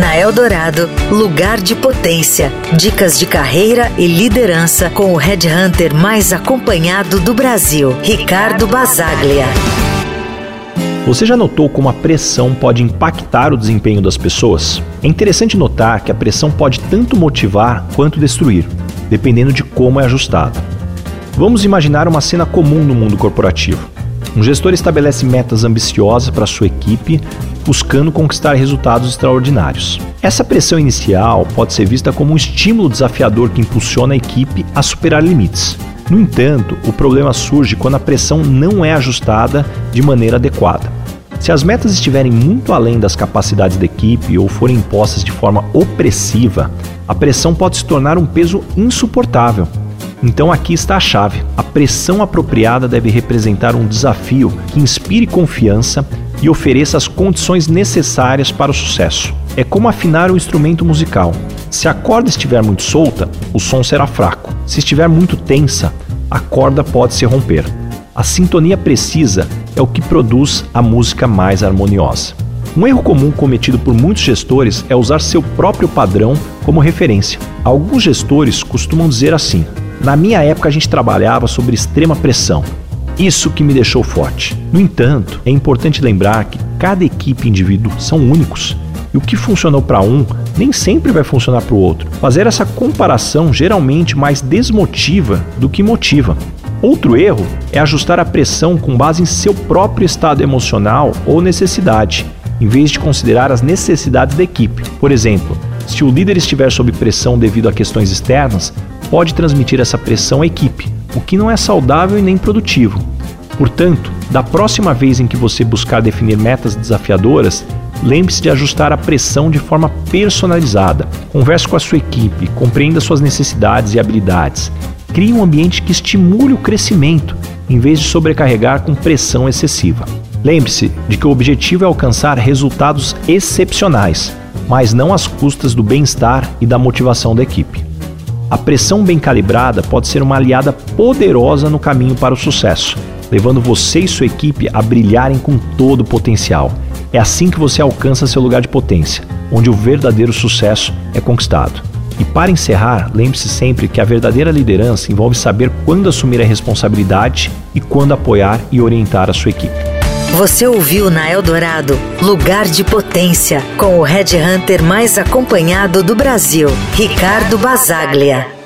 Na Eldorado, lugar de potência. Dicas de carreira e liderança com o headhunter mais acompanhado do Brasil, Ricardo Basaglia. Você já notou como a pressão pode impactar o desempenho das pessoas? É interessante notar que a pressão pode tanto motivar quanto destruir, dependendo de como é ajustada. Vamos imaginar uma cena comum no mundo corporativo. Um gestor estabelece metas ambiciosas para sua equipe, buscando conquistar resultados extraordinários. Essa pressão inicial pode ser vista como um estímulo desafiador que impulsiona a equipe a superar limites. No entanto, o problema surge quando a pressão não é ajustada de maneira adequada. Se as metas estiverem muito além das capacidades da equipe ou forem impostas de forma opressiva, a pressão pode se tornar um peso insuportável então aqui está a chave. A pressão apropriada deve representar um desafio que inspire confiança e ofereça as condições necessárias para o sucesso. É como afinar um instrumento musical. Se a corda estiver muito solta, o som será fraco. Se estiver muito tensa, a corda pode se romper. A sintonia precisa é o que produz a música mais harmoniosa. Um erro comum cometido por muitos gestores é usar seu próprio padrão como referência. Alguns gestores costumam dizer assim: na minha época a gente trabalhava sob extrema pressão. Isso que me deixou forte. No entanto, é importante lembrar que cada equipe e indivíduo são únicos. E o que funcionou para um nem sempre vai funcionar para o outro. Fazer essa comparação geralmente mais desmotiva do que motiva. Outro erro é ajustar a pressão com base em seu próprio estado emocional ou necessidade, em vez de considerar as necessidades da equipe. Por exemplo, se o líder estiver sob pressão devido a questões externas, pode transmitir essa pressão à equipe, o que não é saudável e nem produtivo. Portanto, da próxima vez em que você buscar definir metas desafiadoras, lembre-se de ajustar a pressão de forma personalizada. Converse com a sua equipe, compreenda suas necessidades e habilidades. Crie um ambiente que estimule o crescimento, em vez de sobrecarregar com pressão excessiva. Lembre-se de que o objetivo é alcançar resultados excepcionais, mas não às custas do bem-estar e da motivação da equipe. A pressão bem calibrada pode ser uma aliada poderosa no caminho para o sucesso, levando você e sua equipe a brilharem com todo o potencial. É assim que você alcança seu lugar de potência, onde o verdadeiro sucesso é conquistado. E para encerrar, lembre-se sempre que a verdadeira liderança envolve saber quando assumir a responsabilidade e quando apoiar e orientar a sua equipe. Você ouviu na Eldorado Lugar de Potência, com o Red Hunter mais acompanhado do Brasil, Ricardo Basaglia.